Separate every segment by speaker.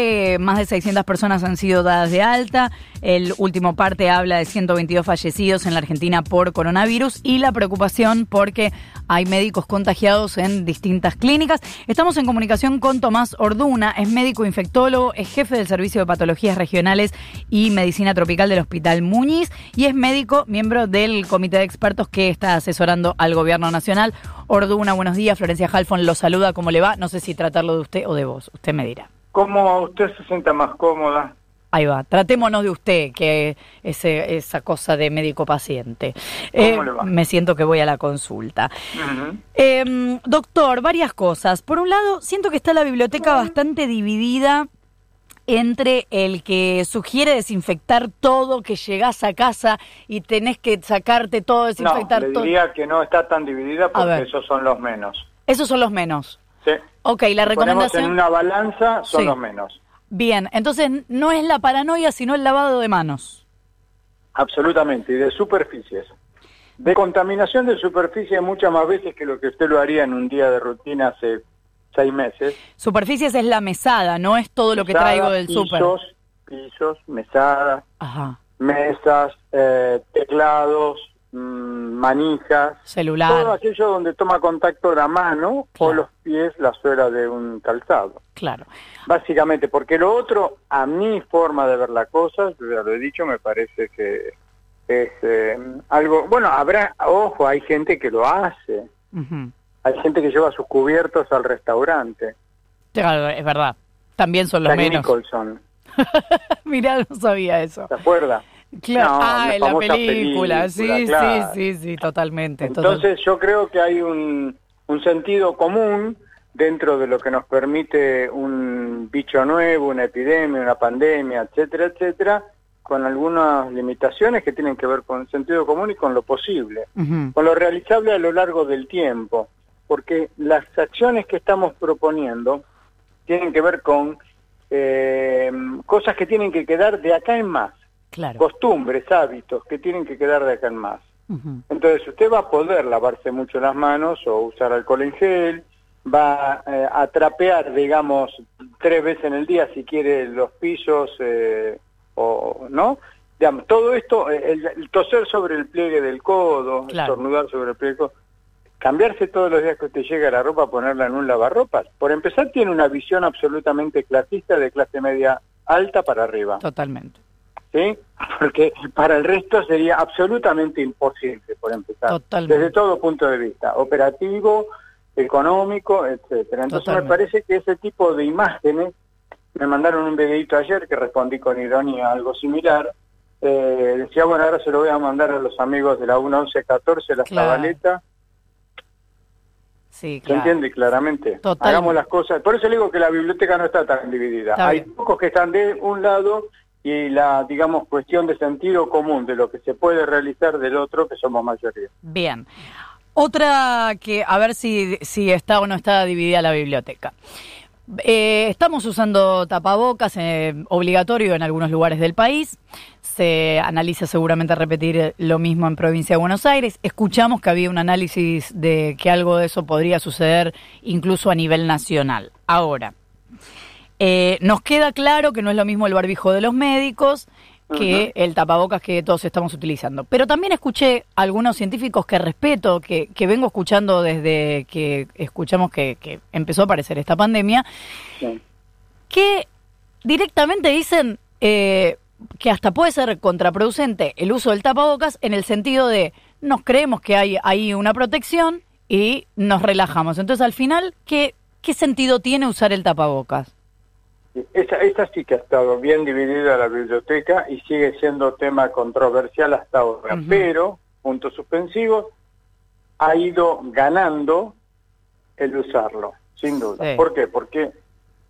Speaker 1: Eh, más de 600 personas han sido dadas de alta. El último parte habla de 122 fallecidos en la Argentina por coronavirus y la preocupación porque hay médicos contagiados en distintas clínicas. Estamos en comunicación con Tomás Orduna, es médico infectólogo, es jefe del Servicio de Patologías Regionales y Medicina Tropical del Hospital Muñiz y es médico, miembro del comité de expertos que está asesorando al gobierno nacional. Orduna, buenos días. Florencia Halfon lo saluda. ¿Cómo le va? No sé si tratarlo de usted o de vos. Usted me dirá.
Speaker 2: ¿Cómo usted se sienta más cómoda?
Speaker 1: Ahí va, tratémonos de usted, que ese, esa cosa de médico-paciente. Eh, me siento que voy a la consulta. Em, doctor, varias cosas. Por un lado, siento que está la biblioteca bastante dividida entre el que sugiere desinfectar todo, que llegás a casa y tenés que sacarte todo, desinfectar
Speaker 2: no, le diría que no está tan dividida porque esos son los menos.
Speaker 1: Esos son los menos.
Speaker 2: Sí.
Speaker 1: Ok, la recomendación...
Speaker 2: en una balanza, son los menos.
Speaker 1: Bien, entonces no es la paranoia, sino el lavado de manos.
Speaker 2: Absolutamente, y de superficies. De contaminación de superficie muchas más veces que lo que usted lo haría en un día de rutina hace seis meses.
Speaker 1: Superficies es la mesada, no es todo lo que traigo del súper.
Speaker 2: Pisos, pisos, mesadas, mesas, eh, teclados, manijas,
Speaker 1: celular,
Speaker 2: todo aquello donde toma contacto la mano o los pies la suela de un calzado.
Speaker 1: Claro.
Speaker 2: Básicamente, porque lo otro, a mi forma de ver la cosa, ya lo he dicho, me parece que es eh, algo, bueno, habrá, ojo, hay gente que lo hace. Hay gente que lleva sus cubiertos al restaurante.
Speaker 1: Claro, es verdad. También son los menos.
Speaker 2: Nicholson.
Speaker 1: Mirá, no sabía eso.
Speaker 2: ¿Se acuerda?
Speaker 1: Claro, ah, en la película, sí, sí, sí, sí, totalmente.
Speaker 2: Entonces yo creo que hay un, un sentido común dentro de lo que nos permite un bicho nuevo, una epidemia, una pandemia, etcétera, etcétera, con algunas limitaciones que tienen que ver con el sentido común y con lo posible, con lo realizable a lo largo del tiempo, porque las acciones que estamos proponiendo tienen que ver con eh, cosas que tienen que quedar de acá en más costumbres, hábitos que tienen que quedar de acá en más. Entonces usted va a poder lavarse mucho las manos o usar alcohol en gel, va eh, a trapear, digamos, tres veces en el día si quiere los pisos eh, o no. Digamos, todo esto, eh, el, toser sobre el pliegue del codo, estornudar sobre el pliegue del codo, cambiarse todos los días que usted llega a la ropa, ponerla en un lavarropas. Por empezar, tiene una visión absolutamente clasista de clase media alta para arriba.
Speaker 1: Totalmente.
Speaker 2: ¿Sí? Porque para el resto sería absolutamente imposible, por empezar. Desde todo punto de vista, operativo, económico, etcétera. Entonces me parece que ese tipo de imágenes, me mandaron un videito ayer que respondí con ironía algo similar, eh, decía, bueno, ahora se lo voy a mandar a los amigos de la 1114, la Zabaleta.
Speaker 1: Sí,
Speaker 2: claro. ¿Se entiende claramente? Hagamos las cosas. Por eso le digo que la biblioteca no está tan dividida. Hay pocos que están de un lado y la, digamos, cuestión de sentido común de lo que se puede realizar del otro, que somos mayoría.
Speaker 1: Bien. Otra que, a ver si, si está o no está dividida la biblioteca. Eh, estamos usando tapabocas eh, obligatorio en algunos lugares del país. Se analiza seguramente repetir lo mismo en provincia de Buenos Aires. Escuchamos que había un análisis de que algo de eso podría suceder incluso a nivel nacional. Ahora, eh, nos queda claro que no es lo mismo el barbijo de los médicos que el tapabocas que todos estamos utilizando. Pero también escuché algunos científicos que respeto, que, que vengo escuchando desde que escuchamos que, que empezó a aparecer esta pandemia, que directamente dicen eh, que hasta puede ser contraproducente el uso del tapabocas en el sentido de nos creemos que hay ahí una protección y nos relajamos. Entonces, al final, ¿qué, qué sentido tiene usar el tapabocas?
Speaker 2: Esta, sí que ha estado bien dividida la biblioteca y sigue siendo tema controversial hasta ahora, pero, puntos suspensivos, ha ido ganando el usarlo, sin duda. ¿Por qué? Porque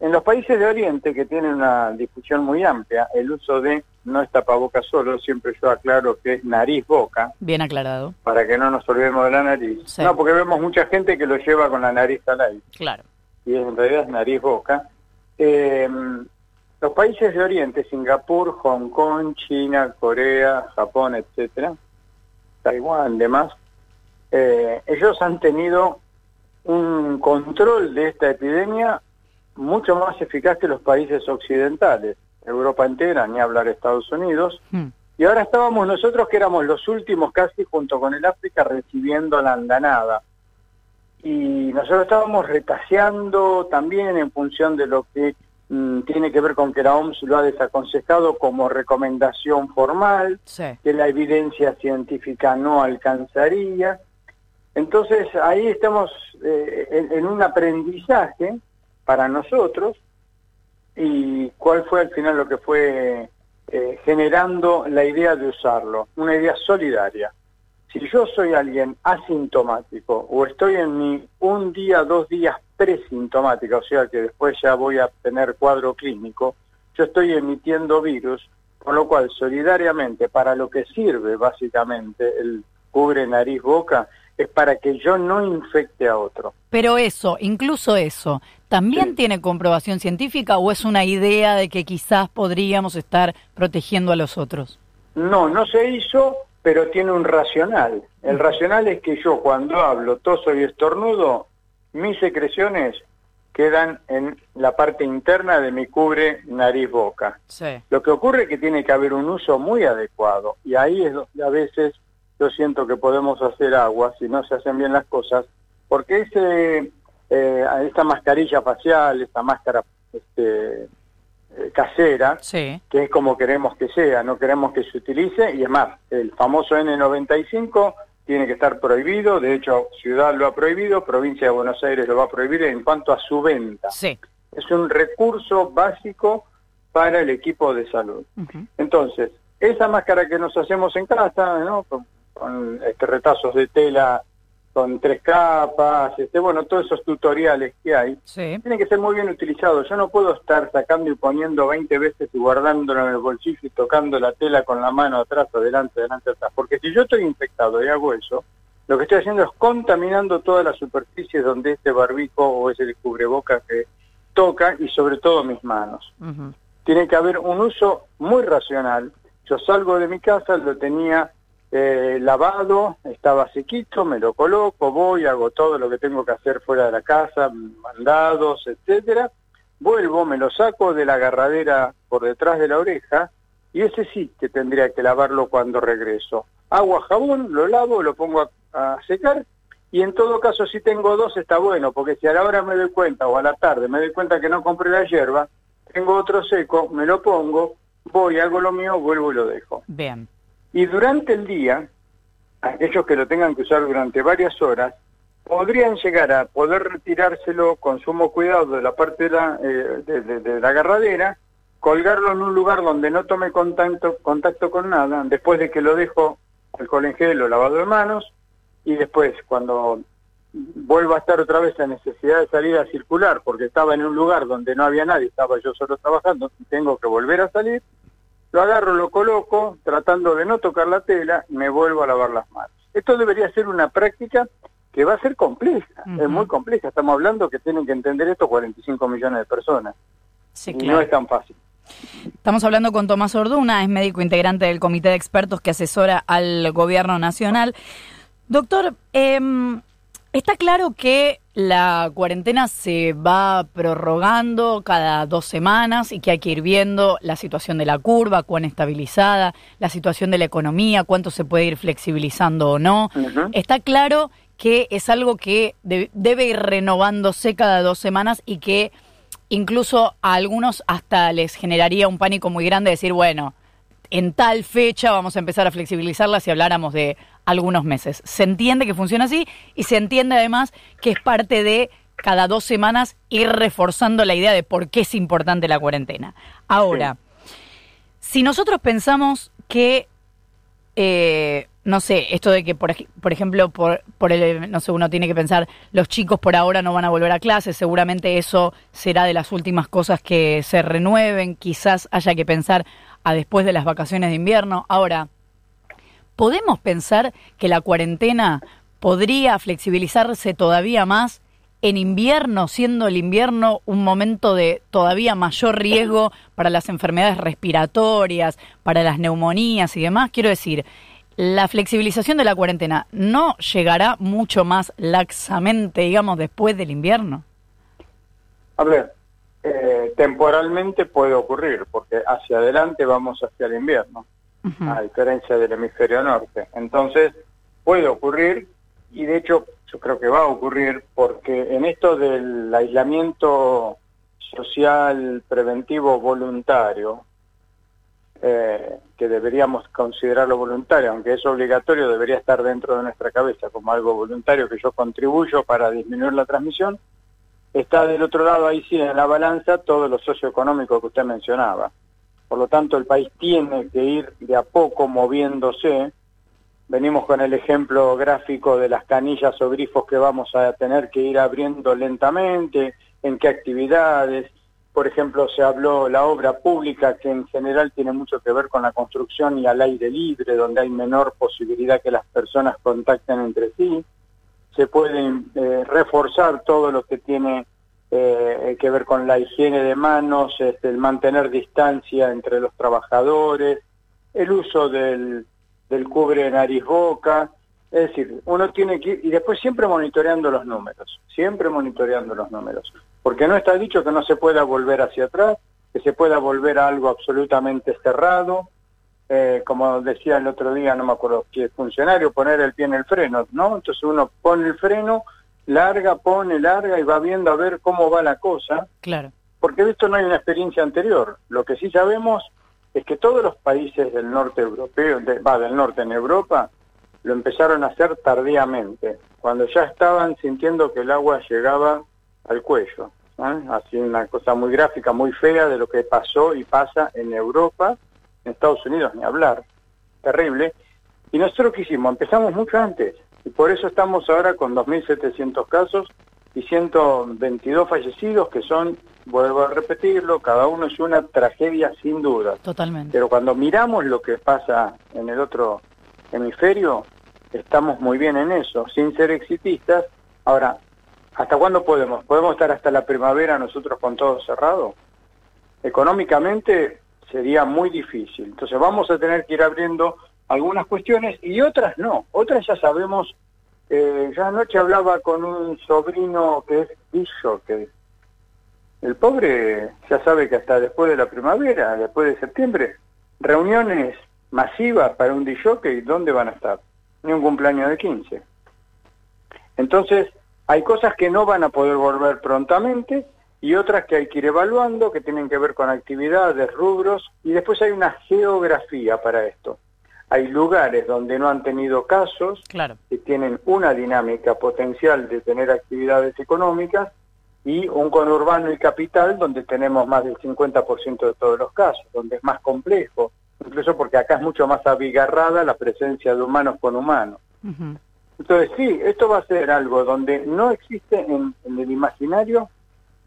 Speaker 2: en los países de Oriente, que tienen una difusión muy amplia, el uso de no es tapaboca solo, siempre yo aclaro que es nariz-boca.
Speaker 1: Bien aclarado.
Speaker 2: Para que no nos olvidemos de la nariz. No, porque vemos mucha gente que lo lleva con la nariz al aire.
Speaker 1: Claro.
Speaker 2: Y en realidad es nariz-boca. Eh, los países de Oriente, Singapur, Hong Kong, China, Corea, Japón, etcétera, Taiwán, demás, eh, ellos han tenido un control de esta epidemia mucho más eficaz que los países occidentales, Europa entera, ni hablar Estados Unidos. Hmm. Y ahora estábamos nosotros que éramos los últimos casi junto con el África recibiendo la andanada. Y nosotros estábamos retaseando también en función de lo que mm, tiene que ver con que la OMS lo ha desaconsejado como recomendación formal, que la evidencia científica no alcanzaría. Entonces ahí estamos eh, en, un aprendizaje para nosotros y cuál fue al final lo que fue eh, generando la idea de usarlo, una idea solidaria. Si yo soy alguien asintomático o estoy en mi un día, dos días presintomática, o sea que después ya voy a tener cuadro clínico, yo estoy emitiendo virus, con lo cual solidariamente para lo que sirve básicamente el cubre nariz boca es para que yo no infecte a otro.
Speaker 1: Pero eso, incluso eso, ¿también tiene comprobación científica o es una idea de que quizás podríamos estar protegiendo a los otros?
Speaker 2: No, no se hizo, pero tiene un racional. El racional es que yo cuando hablo, toso y estornudo, mis secreciones quedan en la parte interna de mi cubre nariz-boca. Lo que ocurre es que tiene que haber un uso muy adecuado y ahí es donde a veces yo siento que podemos hacer agua si no se hacen bien las cosas, porque ese, eh, esta mascarilla facial, esta máscara este, casera, que es como queremos que sea, no queremos que se utilice, y es más, el famoso N95 tiene que estar prohibido, de hecho Ciudad lo ha prohibido, Provincia de Buenos Aires lo va a prohibir en cuanto a su venta. Es un recurso básico para el equipo de salud. Entonces, esa máscara que nos hacemos en casa, ¿no? con este, retazos de tela con tres capas, este, bueno, todos esos tutoriales que hay, tienen que ser muy bien utilizados. Yo no puedo estar sacando y poniendo 20 veces y guardándolo en el bolsillo y tocando la tela con la mano atrás, adelante, adelante, atrás. Porque si yo estoy infectado y hago eso, lo que estoy haciendo es contaminando todas las superficies donde este barbico o ese cubreboca que toca y sobre todo mis manos. Tiene que haber un uso muy racional. Yo salgo de mi casa, lo tenía eh, lavado, estaba sequito, me lo coloco, voy, hago todo lo que tengo que hacer fuera de la casa, mandados, etcétera, vuelvo, me lo saco de la agarradera por detrás de la oreja y ese sí que tendría que lavarlo cuando regreso. Agua, jabón, lo lavo, lo pongo a, secar y en todo caso si tengo dos está bueno, porque si a la hora me doy cuenta o a la tarde me doy cuenta que no compré la hierba, tengo otro seco, me lo pongo, voy, hago lo mío, vuelvo y lo dejo.
Speaker 1: Bien.
Speaker 2: Y durante el día, aquellos que lo tengan que usar durante varias horas, podrían llegar a poder retirárselo con sumo cuidado de la parte de la, eh, de, la agarradera, colgarlo en un lugar donde no tome contacto, contacto con nada, después de que lo dejo alcohol en gel o lavado de manos, y después cuando vuelva a estar otra vez la necesidad de salir a circular, porque estaba en un lugar donde no había nadie, estaba yo solo trabajando, tengo que volver a salir, lo agarro, lo coloco, tratando de no tocar la tela, me vuelvo a lavar las manos. Esto debería ser una práctica que va a ser compleja, es muy compleja. Estamos hablando que tienen que entender esto 45 millones de personas. y no es tan fácil.
Speaker 1: Estamos hablando con Tomás Orduna, es médico integrante del comité de expertos que asesora al gobierno nacional. Doctor, eh, Está claro que la cuarentena se va prorrogando cada dos semanas y que hay que ir viendo la situación de la curva, cuán estabilizada, la situación de la economía, cuánto se puede ir flexibilizando o no. Está claro que es algo que debe ir renovándose cada dos semanas y que incluso a algunos hasta les generaría un pánico muy grande decir, bueno, en tal fecha vamos a empezar a flexibilizarla si habláramos de algunos meses. Se entiende que funciona así y se entiende además que es parte de cada dos semanas ir reforzando la idea de por qué es importante la cuarentena. Ahora, si nosotros pensamos que, eh, no sé, esto de que, por, por ejemplo, por, por el, no sé, uno tiene que pensar, los chicos por ahora no van a volver a clases, seguramente eso será de las últimas cosas que se renueven, quizás haya que pensar a después de las vacaciones de invierno. Ahora, ¿podemos pensar que la cuarentena podría flexibilizarse todavía más en invierno, siendo el invierno un momento de todavía mayor riesgo para las enfermedades respiratorias, para las neumonías y demás? Quiero decir, la flexibilización de la cuarentena no llegará mucho más laxamente, digamos, después del invierno.
Speaker 2: Eh, temporalmente puede ocurrir, porque hacia adelante vamos hacia el invierno, a diferencia del hemisferio norte. Entonces, puede ocurrir, y de hecho yo creo que va a ocurrir, porque en esto del aislamiento social preventivo voluntario, eh, que deberíamos considerarlo voluntario, aunque es obligatorio, debería estar dentro de nuestra cabeza como algo voluntario que yo contribuyo para disminuir la transmisión, está del otro lado ahí sí en la balanza todo lo socioeconómico que usted mencionaba. Por lo tanto, el país tiene que ir de a poco moviéndose. Venimos con el ejemplo gráfico de las canillas o grifos que vamos a tener que ir abriendo lentamente, en qué actividades, por ejemplo, se habló la obra pública, que en general tiene mucho que ver con la construcción y al aire libre, donde hay menor posibilidad que las personas contacten entre sí. Se puede eh, reforzar todo lo que tiene eh, que ver con la higiene de manos, este, el mantener distancia entre los trabajadores, el uso del, del cubre nariz-boca. Es decir, uno tiene que ir, y después siempre monitoreando los números, siempre monitoreando los números porque no está dicho que no se pueda volver hacia atrás, que se pueda volver a algo absolutamente cerrado, eh, como decía el otro día, no me acuerdo qué funcionario, poner el pie en el freno, ¿no? Entonces uno pone el freno, larga, pone, larga y va viendo a ver cómo va la cosa.
Speaker 1: Claro.
Speaker 2: Porque de esto no hay una experiencia anterior. Lo que sí sabemos es que todos los países del norte europeo, va del norte en Europa, lo empezaron a hacer tardíamente, cuando ya estaban sintiendo que el agua llegaba al cuello. Así una cosa muy gráfica, muy fea de lo que pasó y pasa en Europa, en Estados Unidos, ni hablar. Terrible. Y nosotros qué hicimos? Empezamos mucho antes. Y por eso estamos ahora con 2.700 casos y 122 fallecidos, que son, vuelvo a repetirlo, cada uno es una tragedia sin duda.
Speaker 1: Totalmente.
Speaker 2: Pero cuando miramos lo que pasa en el otro hemisferio, estamos muy bien en eso, sin ser exitistas. Ahora, ¿Hasta cuándo podemos? ¿Podemos estar hasta la primavera nosotros con todo cerrado? Económicamente sería muy difícil. Entonces vamos a tener que ir abriendo algunas cuestiones y otras no. Otras ya sabemos, eh, ya anoche hablaba con un sobrino que es bicho, que el pobre ya sabe que hasta después de la primavera, después de septiembre, reuniones masivas para un y ¿dónde van a estar? Ni un cumpleaños de 15. Entonces, hay cosas que no van a poder volver prontamente y otras que hay que ir evaluando, que tienen que ver con actividades, rubros, y después hay una geografía para esto. Hay lugares donde no han tenido casos,
Speaker 1: claro.
Speaker 2: que tienen una dinámica potencial de tener actividades económicas, y un conurbano y capital donde tenemos más del 50% de todos los casos, donde es más complejo, incluso porque acá es mucho más abigarrada la presencia de humanos con humanos. Entonces sí, esto va a ser algo donde no existe en, el imaginario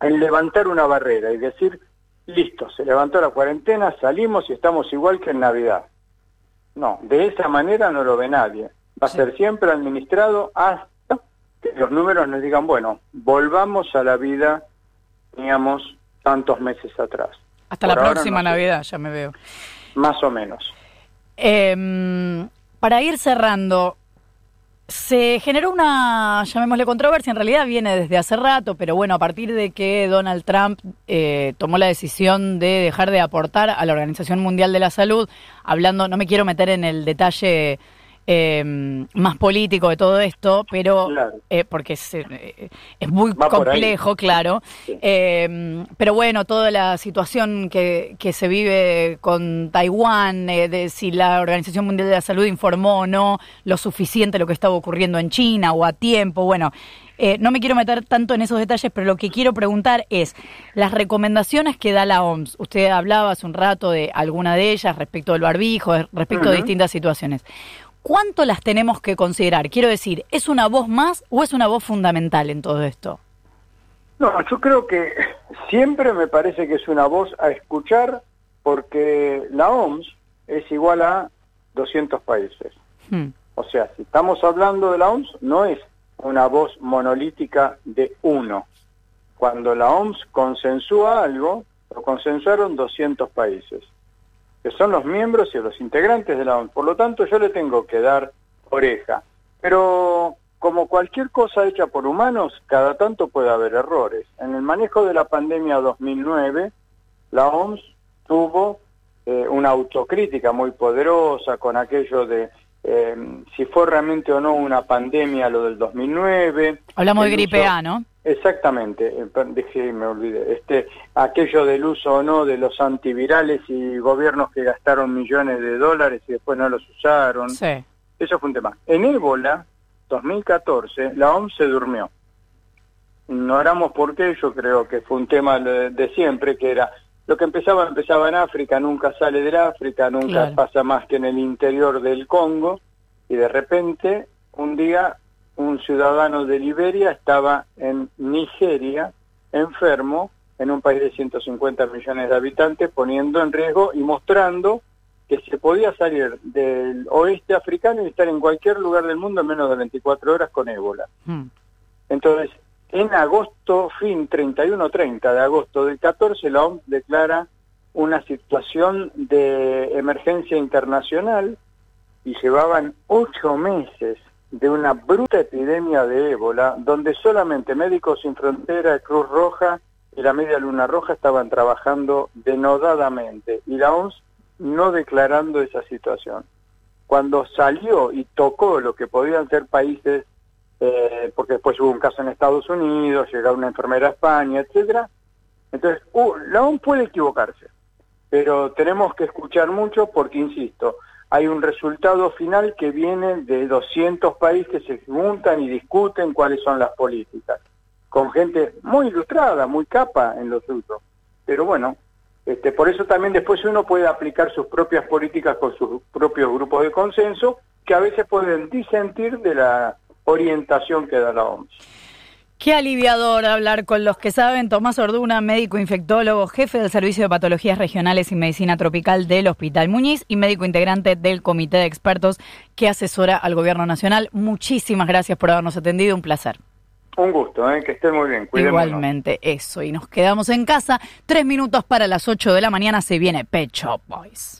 Speaker 2: el levantar una barrera y decir, listo, se levantó la cuarentena, salimos y estamos igual que en Navidad. No, de esa manera no lo ve nadie. Va a ser siempre administrado hasta que los números nos digan, bueno, volvamos a la vida que teníamos tantos meses atrás.
Speaker 1: Hasta la próxima Navidad, ya me veo.
Speaker 2: Más o menos.
Speaker 1: Em, para ir cerrando, se generó una, llamémosle controversia, en realidad viene desde hace rato, pero bueno, a partir de que Donald Trump eh, tomó la decisión de dejar de aportar a la Organización Mundial de la Salud, hablando, no me quiero meter en el detalle eh, más político de todo esto, pero eh, porque es, eh, es muy complejo, claro. Eh, pero bueno, toda la situación que, que se vive con Taiwán, de si la Organización Mundial de la Salud informó o no lo suficiente lo que estaba ocurriendo en China o a tiempo, bueno. no me quiero meter tanto en esos detalles, pero lo que quiero preguntar es las recomendaciones que da la OMS. Usted hablaba hace un rato de alguna de ellas respecto del barbijo, respecto a distintas situaciones. ¿Cuánto las tenemos que considerar? Quiero decir, ¿es una voz más o es una voz fundamental en todo esto?
Speaker 2: No, yo creo que siempre me parece que es una voz a escuchar porque la OMS es igual a 200 países. Hmm. O sea, si estamos hablando de la OMS, no es una voz monolítica de uno. Cuando la OMS consensúa algo, lo consensuaron 200 países que son los miembros y los integrantes de la OMS. Por lo tanto, yo le tengo que dar oreja. Pero como cualquier cosa hecha por humanos, cada tanto puede haber errores. En el manejo de la pandemia 2009, la OMS tuvo eh, una autocrítica muy poderosa con aquello de eh, si fue realmente o no una pandemia lo del 2009.
Speaker 1: Hablamos de gripe A, ¿no?
Speaker 2: Exactamente, eh, dejé, me olvidé. Este, aquello del uso o no de los antivirales y gobiernos que gastaron millones de dólares y después no los usaron.
Speaker 1: Sí.
Speaker 2: Eso fue un tema. En ébola, 2014, la OMS se durmió. Ignoramos por qué, yo creo que fue un tema de, siempre, que era lo que empezaba, empezaba en África, nunca sale del África, nunca pasa más que en el interior del Congo, y de repente, un día, un ciudadano de Liberia estaba en Nigeria, enfermo, en un país de 150 millones de habitantes, poniendo en riesgo y mostrando que se podía salir del oeste africano y estar en cualquier lugar del mundo en menos de 24 horas con ébola. Hmm. Entonces, en agosto, fin 31-30 de agosto del 14, la OMS declara una situación de emergencia internacional y llevaban ocho meses de una bruta epidemia de ébola, donde solamente Médicos Sin Frontera, Cruz Roja y la Media Luna Roja estaban trabajando denodadamente. Y la OMS no declarando esa situación. Cuando salió y tocó lo que podían ser países, eh, porque después hubo un caso en Estados Unidos, llegó una enfermera a España, etcétera, entonces uh, la ONU puede equivocarse, pero tenemos que escuchar mucho porque, insisto, hay un resultado final que viene de 200 países que se juntan y discuten cuáles son las políticas, con gente muy ilustrada, muy capa en los usos. Pero bueno, este, por eso también después uno puede aplicar sus propias políticas con sus propios grupos de consenso, que a veces pueden disentir de la orientación que da la OMS.
Speaker 1: Qué aliviador hablar con los que saben. Tomás Orduna, médico infectólogo, jefe del Servicio de Patologías Regionales y Medicina Tropical del Hospital Muñiz y médico integrante del Comité de Expertos que asesora al Gobierno Nacional. Muchísimas gracias por habernos atendido. Un placer.
Speaker 2: Un gusto, ¿eh? que estén muy bien.
Speaker 1: Igualmente, eso. Y nos quedamos en casa. Tres minutos para las ocho de la mañana se viene Pet Shop Boys.